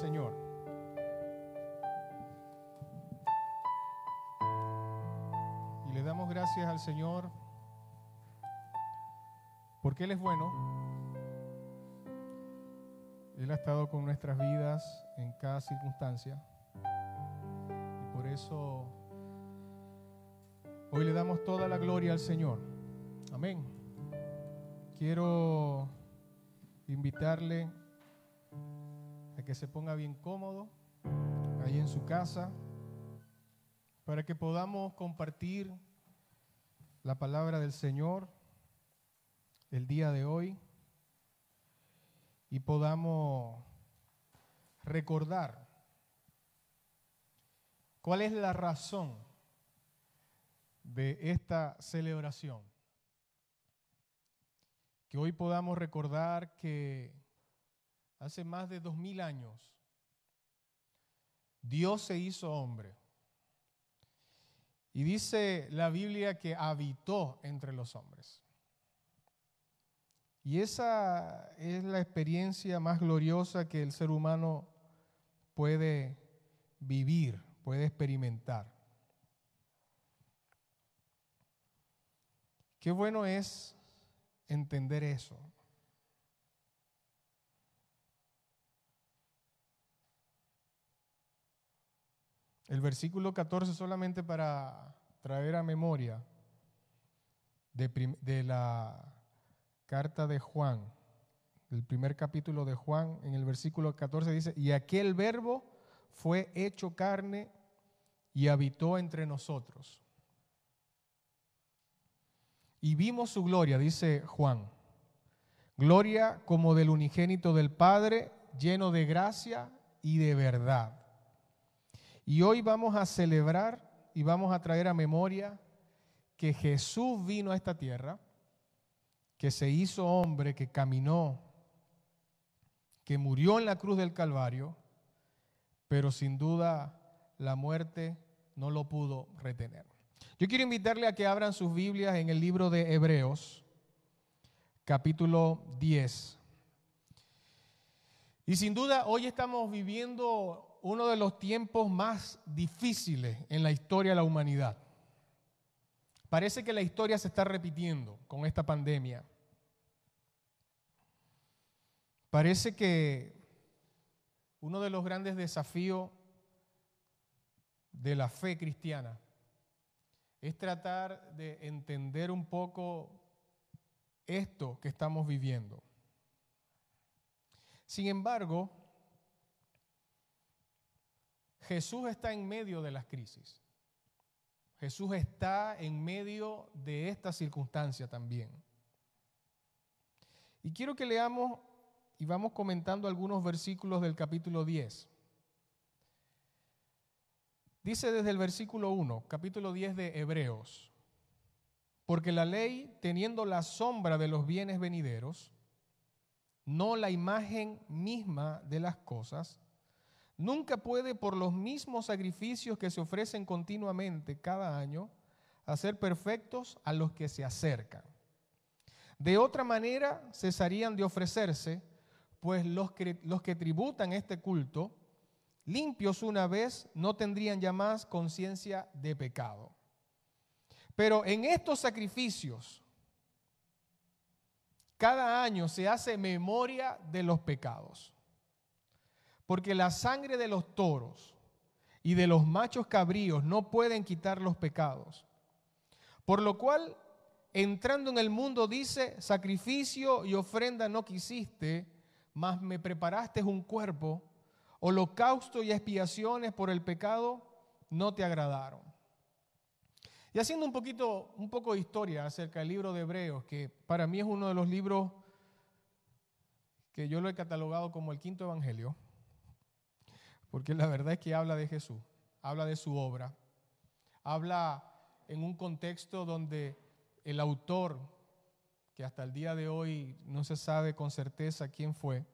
Señor. Y le damos gracias al Señor porque Él es bueno. Él ha estado con nuestras vidas en cada circunstancia. Y por eso hoy le damos toda la gloria al Señor. Amén. Quiero invitarle que se ponga bien cómodo ahí en su casa para que podamos compartir la palabra del Señor el día de hoy y podamos recordar cuál es la razón de esta celebración. Que hoy podamos recordar que hace más de dos mil años Dios se hizo hombre. Y dice la Biblia que habitó entre los hombres. Y esa es la experiencia más gloriosa que el ser humano puede vivir, puede experimentar. Qué bueno es entender eso. El versículo 14 solamente para traer a memoria de, la carta de Juan, el primer capítulo de Juan, en el versículo 14 dice, y aquel verbo fue hecho carne y habitó entre nosotros. Y vimos su gloria, dice Juan, gloria como del unigénito del Padre, lleno de gracia y de verdad. Y hoy vamos a celebrar y vamos a traer a memoria que Jesús vino a esta tierra que se hizo hombre, que caminó, que murió en la cruz del Calvario, pero sin duda la muerte no lo pudo retener. Yo quiero invitarle a que abran sus Biblias en el libro de Hebreos, capítulo 10. Y sin duda hoy estamos viviendo uno de los tiempos más difíciles en la historia de la humanidad. Parece que la historia se está repitiendo con esta pandemia. Parece que uno de los grandes desafíos de la fe cristiana es tratar de entender un poco esto que estamos viviendo. Sin embargo, Jesús está en medio de las crisis. Jesús está en medio de esta circunstancia también. Y quiero que leamos y vamos comentando algunos versículos del capítulo 10. Dice desde el versículo 1, capítulo 10 de Hebreos, porque la ley, teniendo la sombra de los bienes venideros, no la imagen misma de las cosas, nunca puede por los mismos sacrificios que se ofrecen continuamente cada año, hacer perfectos a los que se acercan. De otra manera cesarían de ofrecerse, pues los que, los que tributan este culto, limpios una vez, no tendrían ya más conciencia de pecado. Pero en estos sacrificios, cada año se hace memoria de los pecados. Porque la sangre de los toros y de los machos cabríos no pueden quitar los pecados. Por lo cual, entrando en el mundo, dice, sacrificio y ofrenda no quisiste, mas me preparaste un cuerpo, holocausto y expiaciones por el pecado no te agradaron. Y haciendo un poquito, un poco de historia acerca del libro de Hebreos, que para mí es uno de los libros que yo lo he catalogado como el quinto evangelio, porque la verdad es que habla de Jesús, habla de su obra, habla en un contexto donde el autor que hasta el día de hoy no se sabe con certeza quién fue,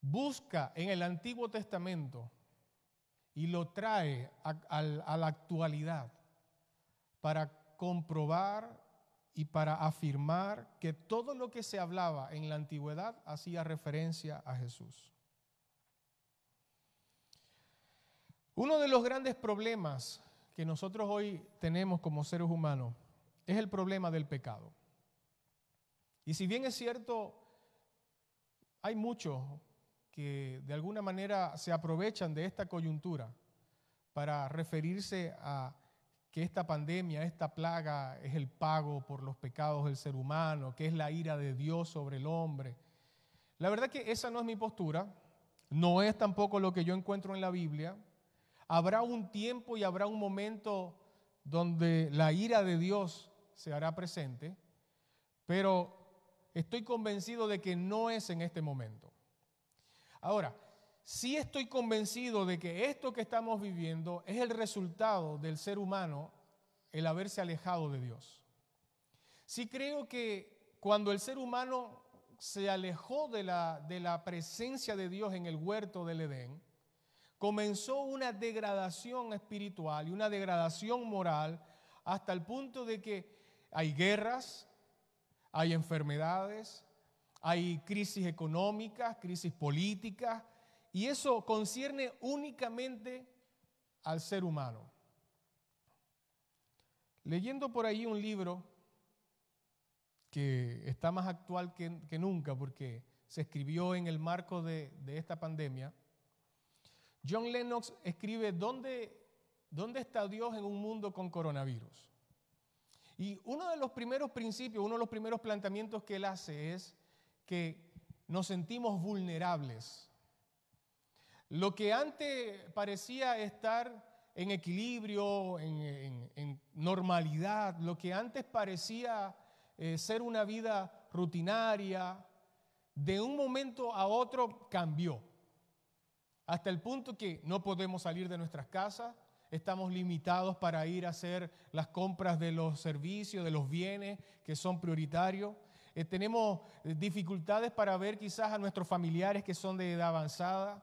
busca en el Antiguo Testamento y lo trae a, la actualidad para comprobar y para afirmar que todo lo que se hablaba en la antigüedad hacía referencia a Jesús. Uno de los grandes problemas que nosotros hoy tenemos como seres humanos es el problema del pecado. Y si bien es cierto, hay muchos que de alguna manera se aprovechan de esta coyuntura para referirse a que esta pandemia, esta plaga es el pago por los pecados del ser humano, que es la ira de Dios sobre el hombre. La verdad que esa no es mi postura, no es tampoco lo que yo encuentro en la Biblia. Habrá un tiempo y habrá un momento donde la ira de Dios se hará presente, pero estoy convencido de que no es en este momento. Ahora, sí estoy convencido de que esto que estamos viviendo es el resultado del ser humano el haberse alejado de Dios. Sí creo que cuando el ser humano se alejó de la, de la presencia de Dios en el huerto del Edén, comenzó una degradación espiritual y una degradación moral hasta el punto de que hay guerras, hay enfermedades, hay crisis económicas, crisis políticas, y eso concierne únicamente al ser humano. Leyendo por ahí un libro que está más actual que, nunca porque se escribió en el marco de, esta pandemia, John Lennox escribe, ¿dónde, ¿dónde está Dios en un mundo con coronavirus? Y uno de los primeros principios, uno de los primeros planteamientos que él hace es que nos sentimos vulnerables lo que antes parecía estar en equilibrio, en, normalidad, lo que antes parecía eh, ser una vida rutinaria, de un momento a otro cambió. Hasta el punto que no podemos salir de nuestras casas, estamos limitados para ir a hacer las compras de los servicios, de los bienes que son prioritarios. Eh, tenemos dificultades para ver quizás a nuestros familiares que son de edad avanzada.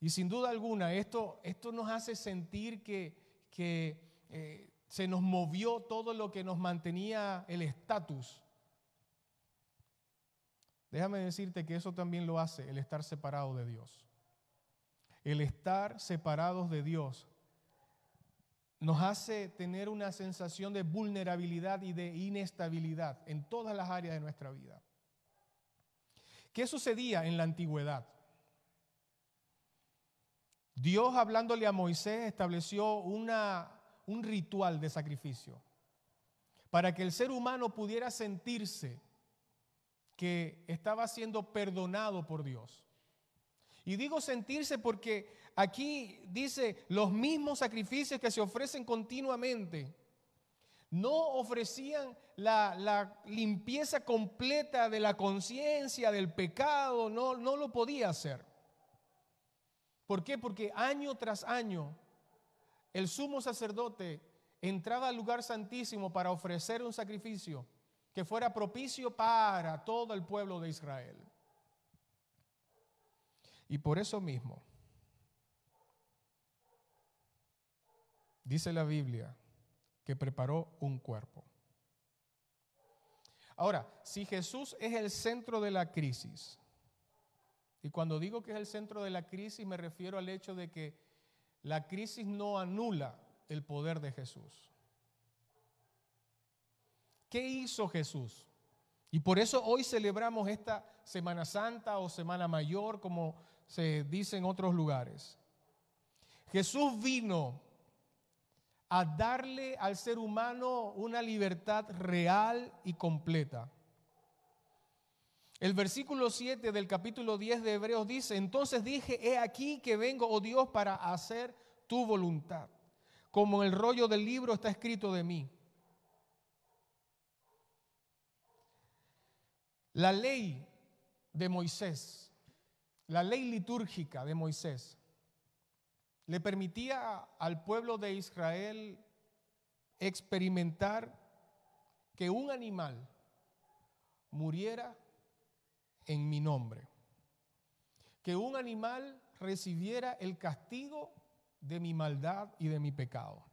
Y sin duda alguna, esto, esto nos hace sentir que, que eh, se nos movió todo lo que nos mantenía el estatus. Déjame decirte que eso también lo hace el estar separado de Dios. El estar separados de Dios nos hace tener una sensación de vulnerabilidad y de inestabilidad en todas las áreas de nuestra vida. ¿Qué sucedía en la antigüedad? Dios hablándole a Moisés estableció una, un ritual de sacrificio para que el ser humano pudiera sentirse que estaba siendo perdonado por Dios. Y digo sentirse porque aquí dice los mismos sacrificios que se ofrecen continuamente. No ofrecían la, limpieza completa de la conciencia, del pecado, no, no lo podía hacer. ¿Por qué? Porque año tras año el sumo sacerdote entraba al lugar santísimo para ofrecer un sacrificio que fuera propicio para todo el pueblo de Israel. Y por eso mismo, dice la Biblia, que preparó un cuerpo. Ahora, si Jesús es el centro de la crisis, y cuando digo que es el centro de la crisis me refiero al hecho de que la crisis no anula el poder de Jesús. ¿Qué hizo Jesús? Y por eso hoy celebramos esta Semana Santa o Semana Mayor, como se dice en otros lugares. Jesús vino a darle al ser humano una libertad real y completa. El versículo 7 del capítulo 10 de Hebreos dice, entonces dije, he aquí que vengo, oh Dios, para hacer tu voluntad, como el rollo del libro está escrito de mí. La ley de Moisés, la ley litúrgica de Moisés, le permitía al pueblo de Israel experimentar que un animal muriera en mi nombre. Que un animal recibiera el castigo de mi maldad y de mi pecado.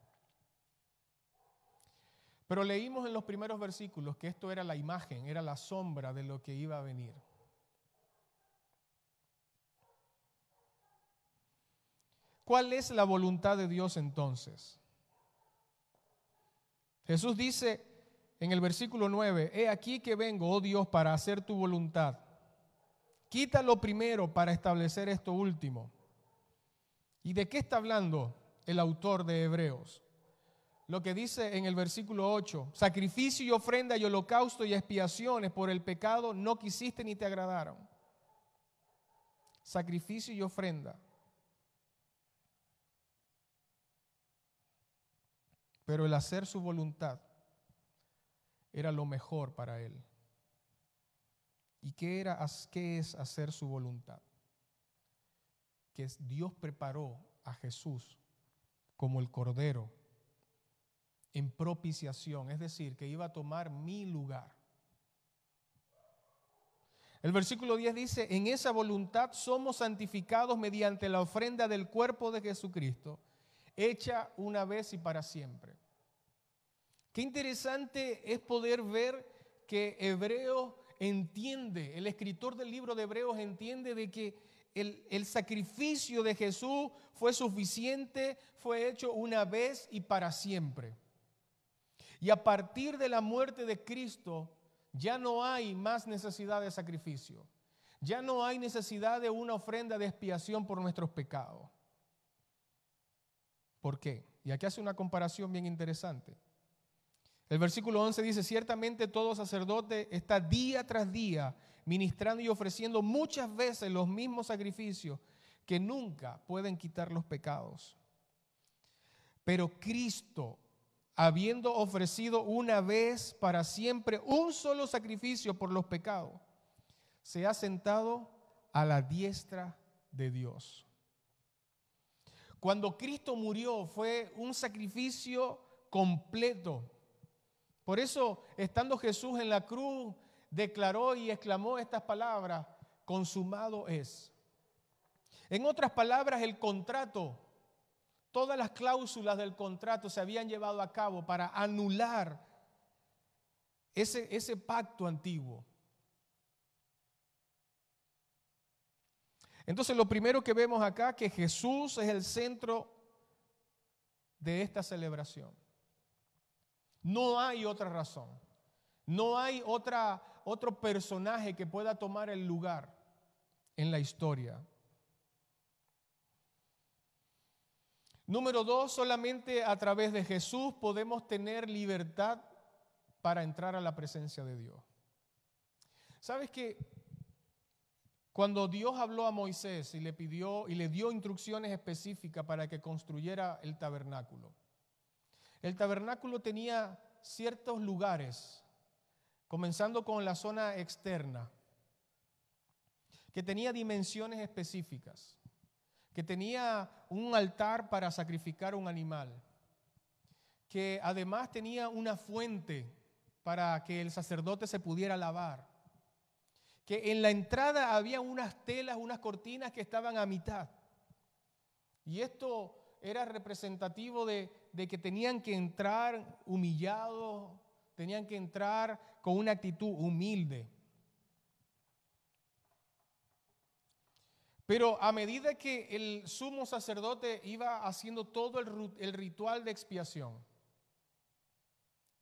Pero leímos en los primeros versículos que esto era la imagen, era la sombra de lo que iba a venir. ¿Cuál es la voluntad de Dios entonces? Jesús dice en el versículo 9, he aquí que vengo, oh Dios, para hacer tu voluntad. Quita lo primero para establecer esto último. ¿Y de qué está hablando el autor de Hebreos? Lo que dice en el versículo 8, sacrificio y ofrenda y holocausto y expiaciones por el pecado no quisiste ni te agradaron. Sacrificio y ofrenda. Pero el hacer su voluntad era lo mejor para él. ¿Y qué, era, qué es hacer su voluntad? Que Dios preparó a Jesús como el Cordero en propiciación, es decir, que iba a tomar mi lugar. El versículo 10 dice, en esa voluntad somos santificados mediante la ofrenda del cuerpo de Jesucristo hecha una vez y para siempre. Qué interesante es poder ver que Hebreo entiende, el escritor del libro de Hebreos entiende de que el, el, sacrificio de Jesús fue suficiente, fue hecho una vez y para siempre. Y a partir de la muerte de Cristo ya no hay más necesidad de sacrificio. Ya no hay necesidad de una ofrenda de expiación por nuestros pecados. ¿Por qué? Y aquí hace una comparación bien interesante. El versículo 11 dice, ciertamente todo sacerdote está día tras día ministrando y ofreciendo muchas veces los mismos sacrificios que nunca pueden quitar los pecados. Pero Cristo, habiendo ofrecido una vez para siempre un solo sacrificio por los pecados, se ha sentado a la diestra de Dios. Cuando Cristo murió fue un sacrificio completo. Por eso, estando Jesús en la cruz, declaró y exclamó estas palabras, consumado es. En otras palabras, el contrato, todas las cláusulas del contrato se habían llevado a cabo para anular ese, ese pacto antiguo. Entonces lo primero que vemos acá que Jesús es el centro de esta celebración. No hay otra razón. No hay otra, otro personaje que pueda tomar el lugar en la historia. Número dos, solamente a través de Jesús podemos tener libertad para entrar a la presencia de Dios. ¿Sabes que cuando Dios habló a Moisés y le pidió y le dio instrucciones específicas para que construyera el tabernáculo, el tabernáculo tenía ciertos lugares, comenzando con la zona externa, que tenía dimensiones específicas, que tenía un altar para sacrificar un animal, que además tenía una fuente para que el sacerdote se pudiera lavar que en la entrada había unas telas, unas cortinas que estaban a mitad. Y esto era representativo de, que tenían que entrar humillados, tenían que entrar con una actitud humilde. Pero a medida que el sumo sacerdote iba haciendo todo el, ritual de expiación,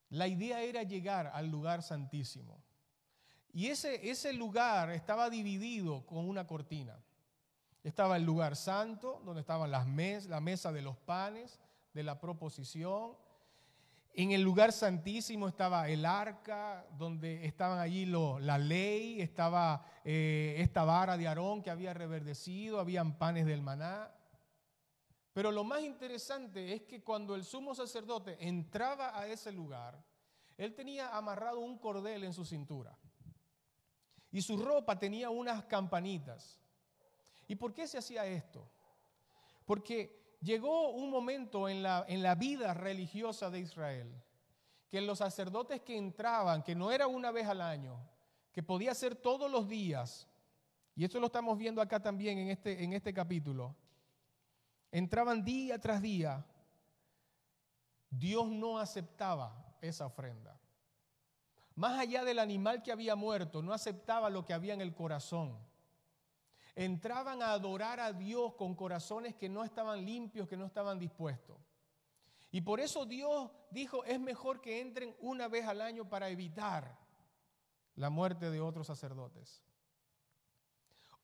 la idea era llegar al lugar santísimo. Y ese, ese lugar estaba dividido con una cortina. Estaba el lugar santo, donde estaban las mes, la mesa de los panes, de la proposición. En el lugar santísimo estaba el arca, donde estaban allí la ley, estaba eh, esta vara de Aarón que había reverdecido, habían panes del maná. Pero lo más interesante es que cuando el sumo sacerdote entraba a ese lugar, él tenía amarrado un cordel en su cintura. Y su ropa tenía unas campanitas. ¿Y por qué se hacía esto? Porque llegó un momento en la, en la vida religiosa de Israel que los sacerdotes que entraban, que no era una vez al año, que podía ser todos los días, y esto lo estamos viendo acá también en este, en este capítulo, entraban día tras día, Dios no aceptaba esa ofrenda. Más allá del animal que había muerto, no aceptaba lo que había en el corazón. entraban a adorar a Dios con corazones que no estaban limpios, que no estaban dispuestos. Y por eso Dios dijo, es mejor que entren una vez al año para evitar la muerte de otros sacerdotes.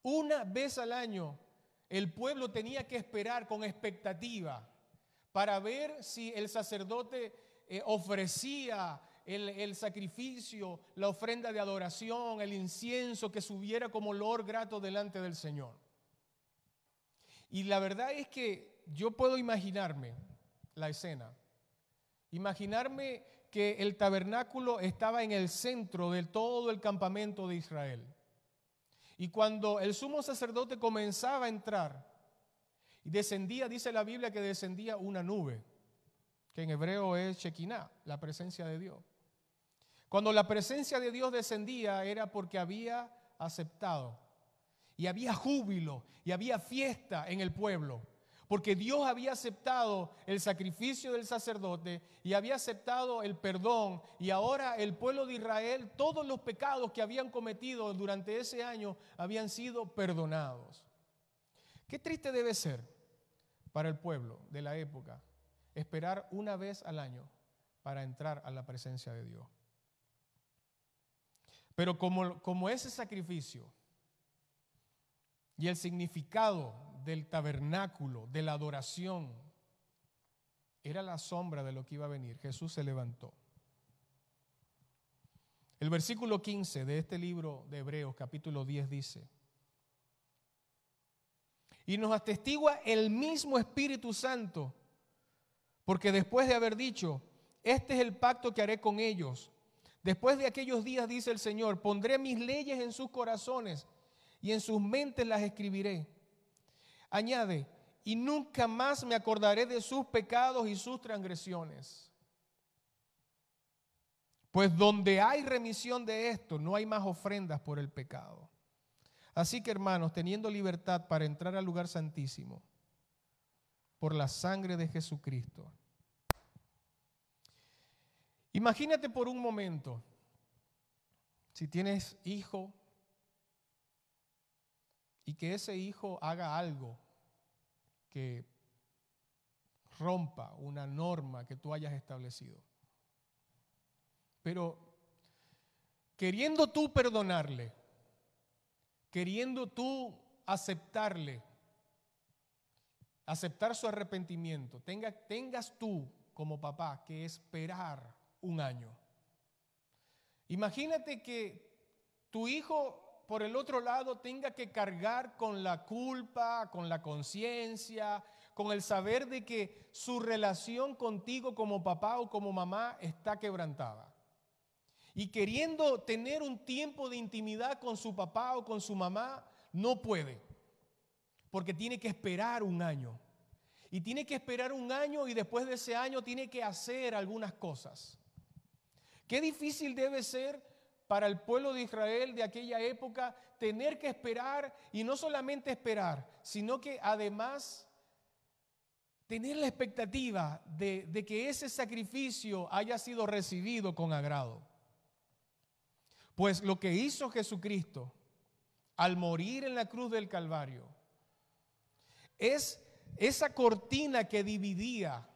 Una vez al año el pueblo tenía que esperar con expectativa para ver si el sacerdote eh, ofrecía el, sacrificio, la ofrenda de adoración, el incienso que subiera como olor grato delante del Señor. Y la verdad es que yo puedo imaginarme la escena, imaginarme que el tabernáculo estaba en el centro de todo el campamento de Israel. Y cuando el sumo sacerdote comenzaba a entrar, y descendía, dice la Biblia que descendía una nube, que en hebreo es Shekinah, la presencia de Dios. Cuando la presencia de Dios descendía era porque había aceptado. Y había júbilo y había fiesta en el pueblo. Porque Dios había aceptado el sacrificio del sacerdote y había aceptado el perdón. Y ahora el pueblo de Israel, todos los pecados que habían cometido durante ese año habían sido perdonados. Qué triste debe ser para el pueblo de la época esperar una vez al año para entrar a la presencia de Dios. Pero como, como ese sacrificio y el significado del tabernáculo, de la adoración, era la sombra de lo que iba a venir, Jesús se levantó. El versículo 15 de este libro de Hebreos, capítulo 10, dice, y nos atestigua el mismo Espíritu Santo, porque después de haber dicho, este es el pacto que haré con ellos Después de aquellos días, dice el Señor, pondré mis leyes en sus corazones y en sus mentes las escribiré. Añade, y nunca más me acordaré de sus pecados y sus transgresiones. Pues donde hay remisión de esto, no hay más ofrendas por el pecado. Así que hermanos, teniendo libertad para entrar al lugar santísimo, por la sangre de Jesucristo, Imagínate por un momento, si tienes hijo y que ese hijo haga algo que rompa una norma que tú hayas establecido. Pero queriendo tú perdonarle, queriendo tú aceptarle, aceptar su arrepentimiento, tengas tú como papá que esperar un año. Imagínate que tu hijo por el otro lado tenga que cargar con la culpa, con la conciencia, con el saber de que su relación contigo como papá o como mamá está quebrantada. Y queriendo tener un tiempo de intimidad con su papá o con su mamá, no puede, porque tiene que esperar un año. Y tiene que esperar un año y después de ese año tiene que hacer algunas cosas. Qué difícil debe ser para el pueblo de Israel de aquella época tener que esperar y no solamente esperar, sino que además tener la expectativa de, de, que ese sacrificio haya sido recibido con agrado. Pues lo que hizo Jesucristo al morir en la cruz del Calvario es esa cortina que dividía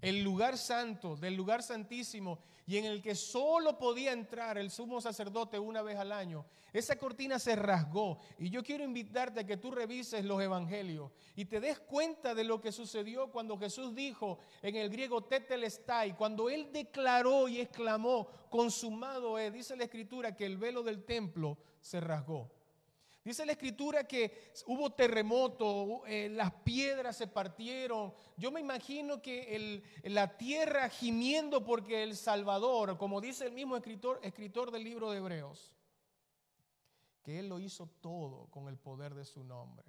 el lugar santo del lugar santísimo y en el que solo podía entrar el sumo sacerdote una vez al año, esa cortina se rasgó. Y yo quiero invitarte a que tú revises los evangelios y te des cuenta de lo que sucedió cuando Jesús dijo en el griego tetelestai, cuando él declaró y exclamó, consumado es, dice la escritura que el velo del templo se rasgó. Dice la escritura que hubo terremoto, eh, las piedras se partieron. Yo me imagino que la tierra gimiendo porque el Salvador, como dice el mismo escritor, escritor del libro de Hebreos, que Él lo hizo todo con el poder de su nombre.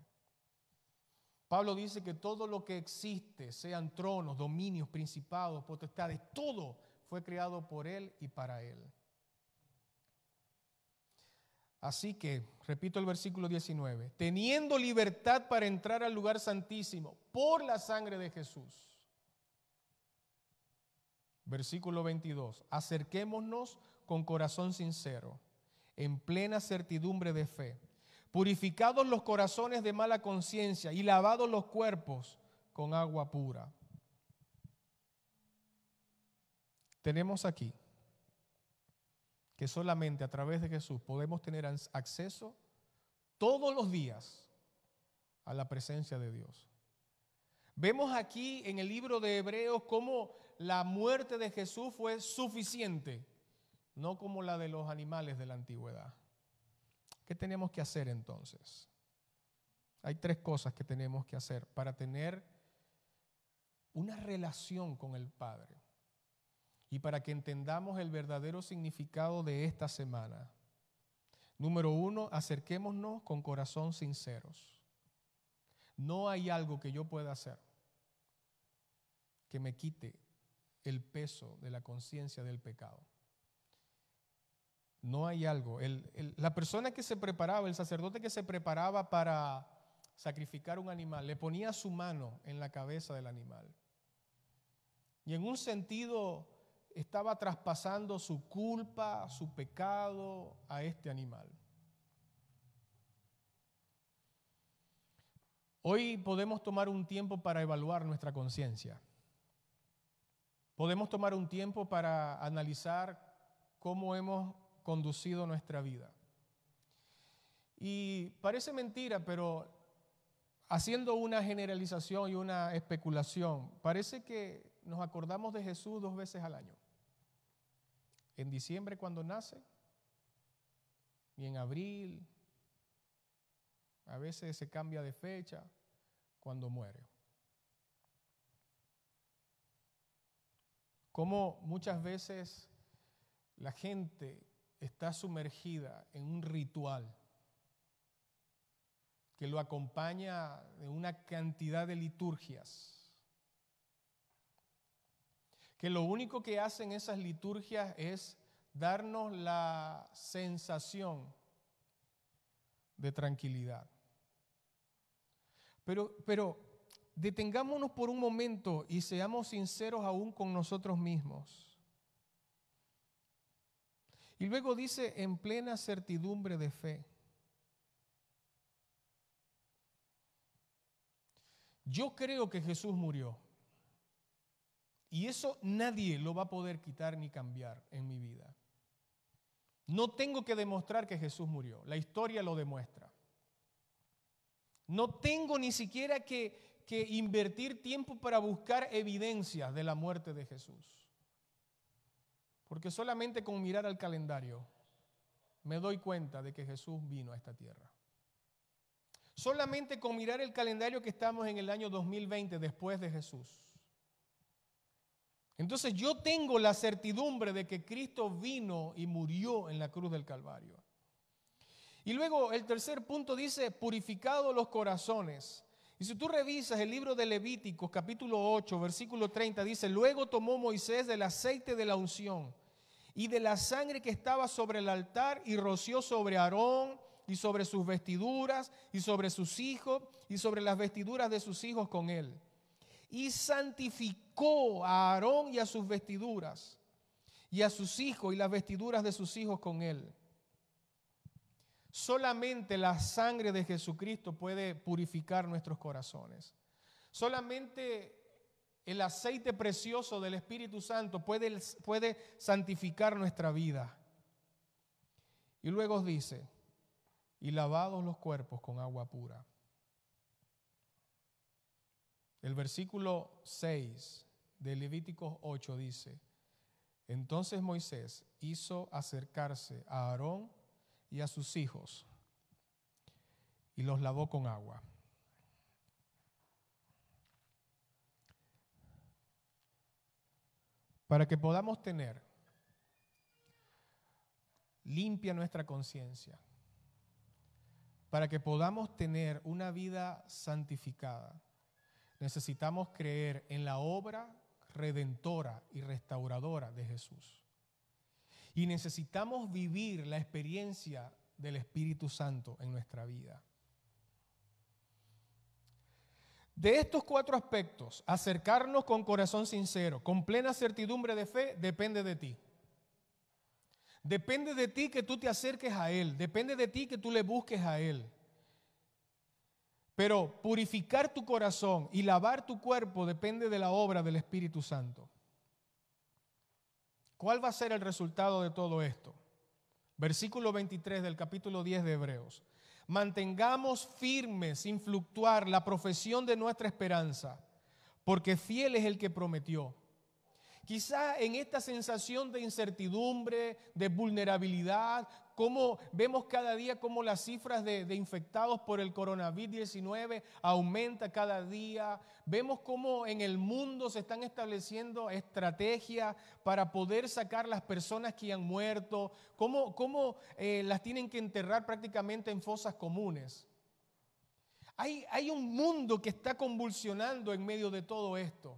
Pablo dice que todo lo que existe, sean tronos, dominios, principados, potestades, todo fue creado por Él y para Él. Así que, repito el versículo 19, teniendo libertad para entrar al lugar santísimo por la sangre de Jesús. Versículo 22, acerquémonos con corazón sincero, en plena certidumbre de fe, purificados los corazones de mala conciencia y lavados los cuerpos con agua pura. Tenemos aquí que solamente a través de Jesús podemos tener acceso todos los días a la presencia de Dios. Vemos aquí en el libro de Hebreos cómo la muerte de Jesús fue suficiente, no como la de los animales de la antigüedad. ¿Qué tenemos que hacer entonces? Hay tres cosas que tenemos que hacer para tener una relación con el Padre y para que entendamos el verdadero significado de esta semana. Número uno, acerquémonos con corazón sinceros. No hay algo que yo pueda hacer que me quite el peso de la conciencia del pecado. No hay algo. la persona que se preparaba, el sacerdote que se preparaba para sacrificar un animal, le ponía su mano en la cabeza del animal. Y en un sentido estaba traspasando su culpa, su pecado a este animal. Hoy podemos tomar un tiempo para evaluar nuestra conciencia. Podemos tomar un tiempo para analizar cómo hemos conducido nuestra vida. Y parece mentira, pero haciendo una generalización y una especulación, parece que nos acordamos de Jesús dos veces al año. En diciembre cuando nace y en abril a veces se cambia de fecha cuando muere. Como muchas veces la gente está sumergida en un ritual que lo acompaña de una cantidad de liturgias, que lo único que hacen esas liturgias es darnos la sensación de tranquilidad. Pero, pero detengámonos por un momento y seamos sinceros aún con nosotros mismos. Y luego dice, en plena certidumbre de fe. Yo creo que Jesús murió. Y eso nadie lo va a poder quitar ni cambiar en mi vida. No tengo que demostrar que Jesús murió. La historia lo demuestra. No tengo ni siquiera que, invertir tiempo para buscar evidencias de la muerte de Jesús. Porque solamente con mirar al calendario me doy cuenta de que Jesús vino a esta tierra. Solamente con mirar el calendario que estamos en el año 2020 después de Jesús. Entonces yo tengo la certidumbre de que Cristo vino y murió en la cruz del Calvario. Y luego el tercer punto dice, purificado los corazones. Y si tú revisas el libro de Levíticos capítulo 8, versículo 30, dice, luego tomó Moisés del aceite de la unción y de la sangre que estaba sobre el altar y roció sobre Aarón y sobre sus vestiduras y sobre sus hijos y sobre las vestiduras de sus hijos con él. Y santificó a Aarón y a sus vestiduras y a sus hijos y las vestiduras de sus hijos con él. Solamente la sangre de Jesucristo puede purificar nuestros corazones. Solamente el aceite precioso del Espíritu Santo puede, puede santificar nuestra vida. Y luego dice, y lavados los cuerpos con agua pura. El versículo 6 de Levíticos 8 dice, entonces Moisés hizo acercarse a Aarón y a sus hijos y los lavó con agua. Para que podamos tener limpia nuestra conciencia, para que podamos tener una vida santificada, necesitamos creer en la obra redentora y restauradora de Jesús. Y necesitamos vivir la experiencia del Espíritu Santo en nuestra vida. De estos cuatro aspectos, acercarnos con corazón sincero, con plena certidumbre de fe, depende de ti. Depende de ti que tú te acerques a Él, depende de ti que tú le busques a Él. Pero purificar tu corazón y lavar tu cuerpo depende de la obra del Espíritu Santo. ¿Cuál va a ser el resultado de todo esto? Versículo 23 del capítulo 10 de Hebreos. Mantengamos firmes sin fluctuar la profesión de nuestra esperanza, porque fiel es el que prometió. Quizá en esta sensación de incertidumbre, de vulnerabilidad, como vemos cada día cómo las cifras de, infectados por el coronavirus-19 aumenta cada día. Vemos cómo en el mundo se están estableciendo estrategias para poder sacar las personas que han muerto, cómo, cómo eh, las tienen que enterrar prácticamente en fosas comunes. Hay, hay un mundo que está convulsionando en medio de todo esto.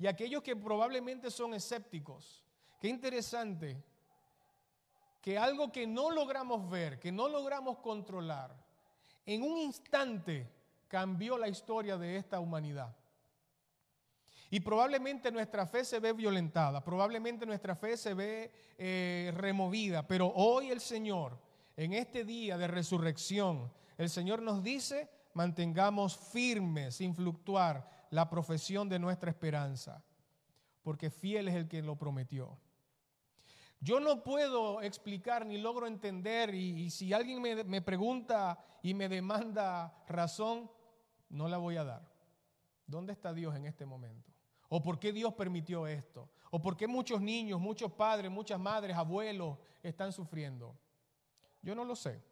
Y aquellos que probablemente son escépticos, qué interesante que algo que no logramos ver, que no logramos controlar, en un instante cambió la historia de esta humanidad. Y probablemente nuestra fe se ve violentada, probablemente nuestra fe se ve eh, removida, pero hoy el Señor, en este día de resurrección, el Señor nos dice, mantengamos firmes, sin fluctuar, la profesión de nuestra esperanza, porque fiel es el que lo prometió. Yo no puedo explicar ni logro entender y, si alguien me, me pregunta y me demanda razón, no la voy a dar. ¿Dónde está Dios en este momento? ¿O por qué Dios permitió esto? ¿O por qué muchos niños, muchos padres, muchas madres, abuelos están sufriendo? Yo no lo sé.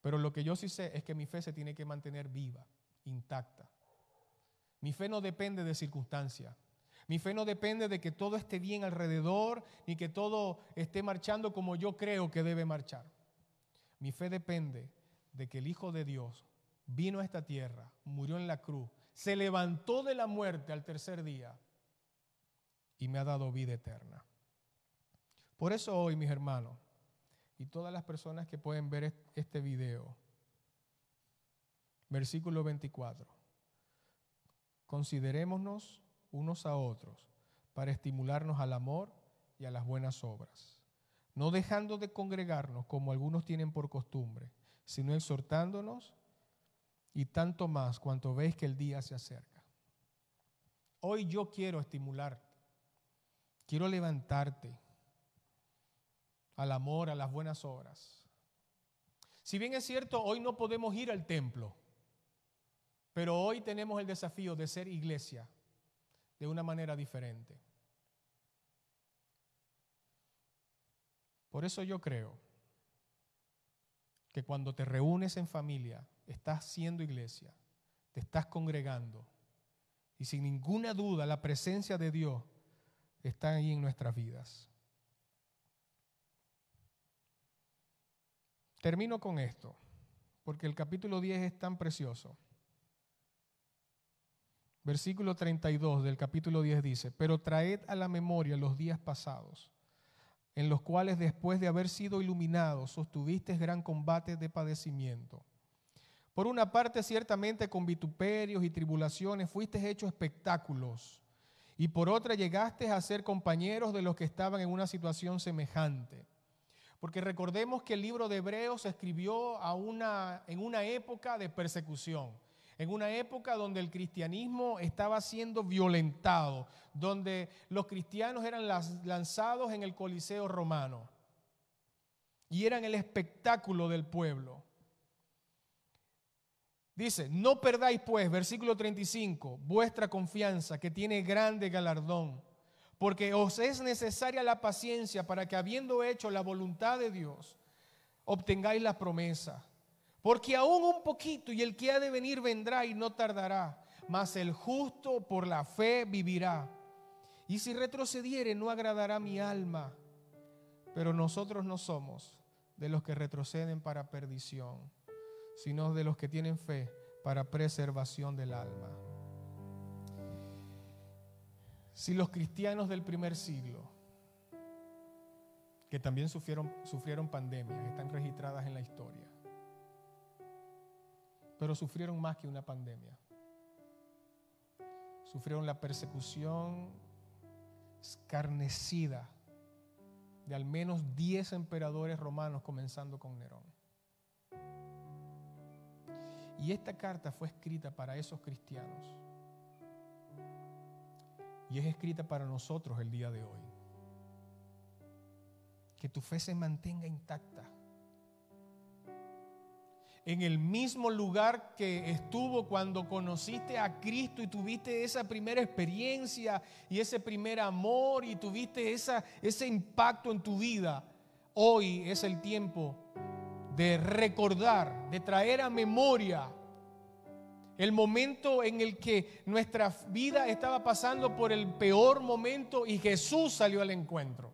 Pero lo que yo sí sé es que mi fe se tiene que mantener viva, intacta. Mi fe no depende de circunstancias. Mi fe no depende de que todo esté bien alrededor ni que todo esté marchando como yo creo que debe marchar. Mi fe depende de que el Hijo de Dios vino a esta tierra, murió en la cruz, se levantó de la muerte al tercer día y me ha dado vida eterna. Por eso hoy, mis hermanos, y todas las personas que pueden ver este video, versículo 24, considerémonos unos a otros para estimularnos al amor y a las buenas obras, no dejando de congregarnos como algunos tienen por costumbre, sino exhortándonos y tanto más cuanto veis que el día se acerca. Hoy yo quiero estimularte, quiero levantarte al amor, a las buenas obras. Si bien es cierto, hoy no podemos ir al templo, pero hoy tenemos el desafío de ser iglesia de una manera diferente. Por eso yo creo que cuando te reúnes en familia, estás siendo iglesia, te estás congregando y sin ninguna duda la presencia de Dios está ahí en nuestras vidas. Termino con esto, porque el capítulo 10 es tan precioso. Versículo 32 del capítulo 10 dice, pero traed a la memoria los días pasados, en los cuales después de haber sido iluminados sostuvisteis gran combate de padecimiento. Por una parte, ciertamente con vituperios y tribulaciones fuisteis hechos espectáculos, y por otra llegaste a ser compañeros de los que estaban en una situación semejante. Porque recordemos que el libro de Hebreos se escribió a una, en una época de persecución en una época donde el cristianismo estaba siendo violentado, donde los cristianos eran lanzados en el Coliseo romano y eran el espectáculo del pueblo. Dice, no perdáis pues, versículo 35, vuestra confianza que tiene grande galardón, porque os es necesaria la paciencia para que habiendo hecho la voluntad de Dios, obtengáis la promesa. Porque aún un poquito y el que ha de venir vendrá y no tardará, mas el justo por la fe vivirá. Y si retrocediere no agradará mi alma. Pero nosotros no somos de los que retroceden para perdición, sino de los que tienen fe para preservación del alma. Si los cristianos del primer siglo, que también sufrieron, sufrieron pandemias, están registradas en la historia, pero sufrieron más que una pandemia. Sufrieron la persecución escarnecida de al menos 10 emperadores romanos, comenzando con Nerón. Y esta carta fue escrita para esos cristianos. Y es escrita para nosotros el día de hoy. Que tu fe se mantenga intacta. En el mismo lugar que estuvo cuando conociste a Cristo y tuviste esa primera experiencia y ese primer amor y tuviste esa, ese impacto en tu vida. Hoy es el tiempo de recordar, de traer a memoria el momento en el que nuestra vida estaba pasando por el peor momento y Jesús salió al encuentro.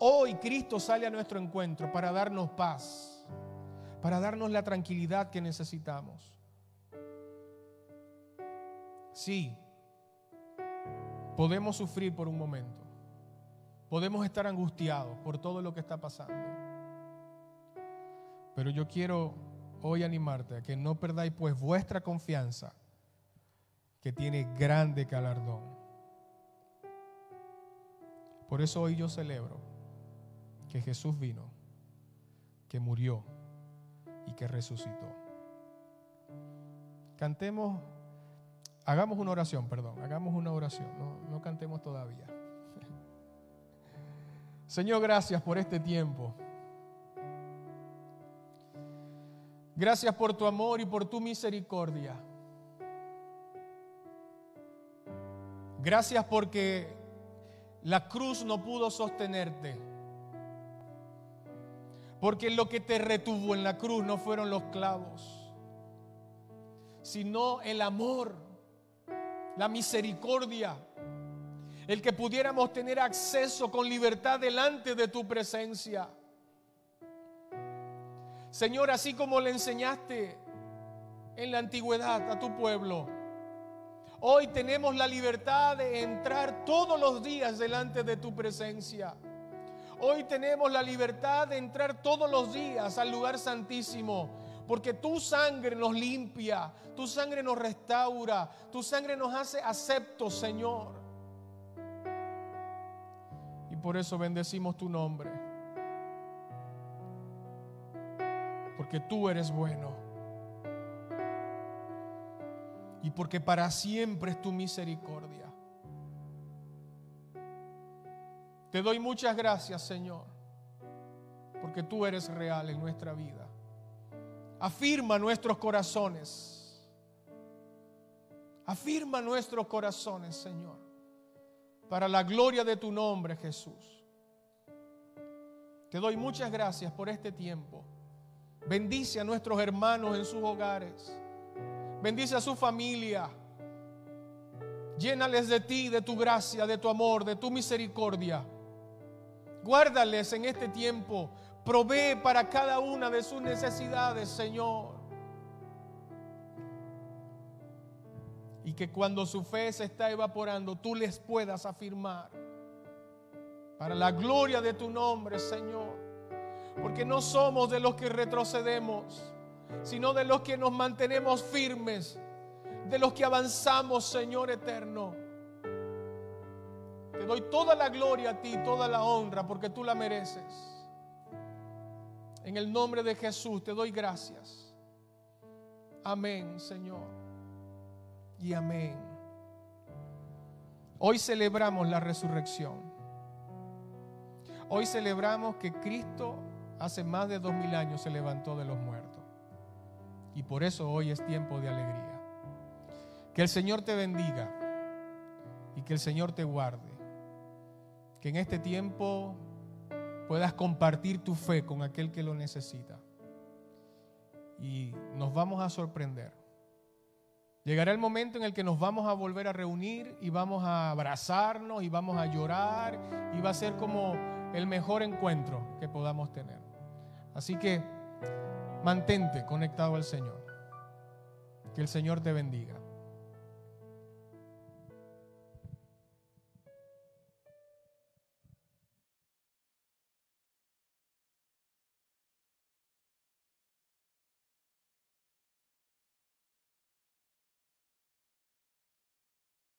Hoy Cristo sale a nuestro encuentro para darnos paz, para darnos la tranquilidad que necesitamos. Sí, podemos sufrir por un momento, podemos estar angustiados por todo lo que está pasando, pero yo quiero hoy animarte a que no perdáis pues vuestra confianza, que tiene grande galardón. Por eso hoy yo celebro que Jesús vino, que murió y que resucitó. Cantemos, hagamos una oración, perdón, hagamos una oración, no, no cantemos todavía. Señor, gracias por este tiempo. Gracias por tu amor y por tu misericordia. Gracias porque la cruz no pudo sostenerte. Porque lo que te retuvo en la cruz no fueron los clavos, sino el amor, la misericordia, el que pudiéramos tener acceso con libertad delante de tu presencia. Señor, así como le enseñaste en la antigüedad a tu pueblo, hoy tenemos la libertad de entrar todos los días delante de tu presencia. Hoy tenemos la libertad de entrar todos los días al lugar santísimo, porque tu sangre nos limpia, tu sangre nos restaura, tu sangre nos hace aceptos, Señor. Y por eso bendecimos tu nombre. porque tú eres bueno. Y porque para siempre es tu misericordia. Te doy muchas gracias, Señor, porque tú eres real en nuestra vida. Afirma nuestros corazones. Afirma nuestros corazones, Señor, para la gloria de tu nombre, Jesús. Te doy muchas gracias por este tiempo. Bendice a nuestros hermanos en sus hogares. Bendice a su familia. Llénales de ti, de tu gracia, de tu amor, de tu misericordia. Guárdales en este tiempo. Provee para cada una de sus necesidades, Señor. Y que cuando su fe se está evaporando, tú les puedas afirmar. Para la gloria de tu nombre, Señor. Porque no somos de los que retrocedemos, sino de los que nos mantenemos firmes, de los que avanzamos, Señor eterno. Te doy toda la gloria a ti, toda la honra, porque tú la mereces. En el nombre de Jesús te doy gracias. Amén, Señor. Y amén. Hoy celebramos la resurrección. Hoy celebramos que Cristo hace más de dos mil años se levantó de los muertos. Y por eso hoy es tiempo de alegría. Que el Señor te bendiga y que el Señor te guarde. Que en este tiempo puedas compartir tu fe con aquel que lo necesita. Y nos vamos a sorprender. Llegará el momento en el que nos vamos a volver a reunir y vamos a abrazarnos y vamos a llorar y va a ser como el mejor encuentro que podamos tener. Así que mantente conectado al Señor. Que el Señor te bendiga.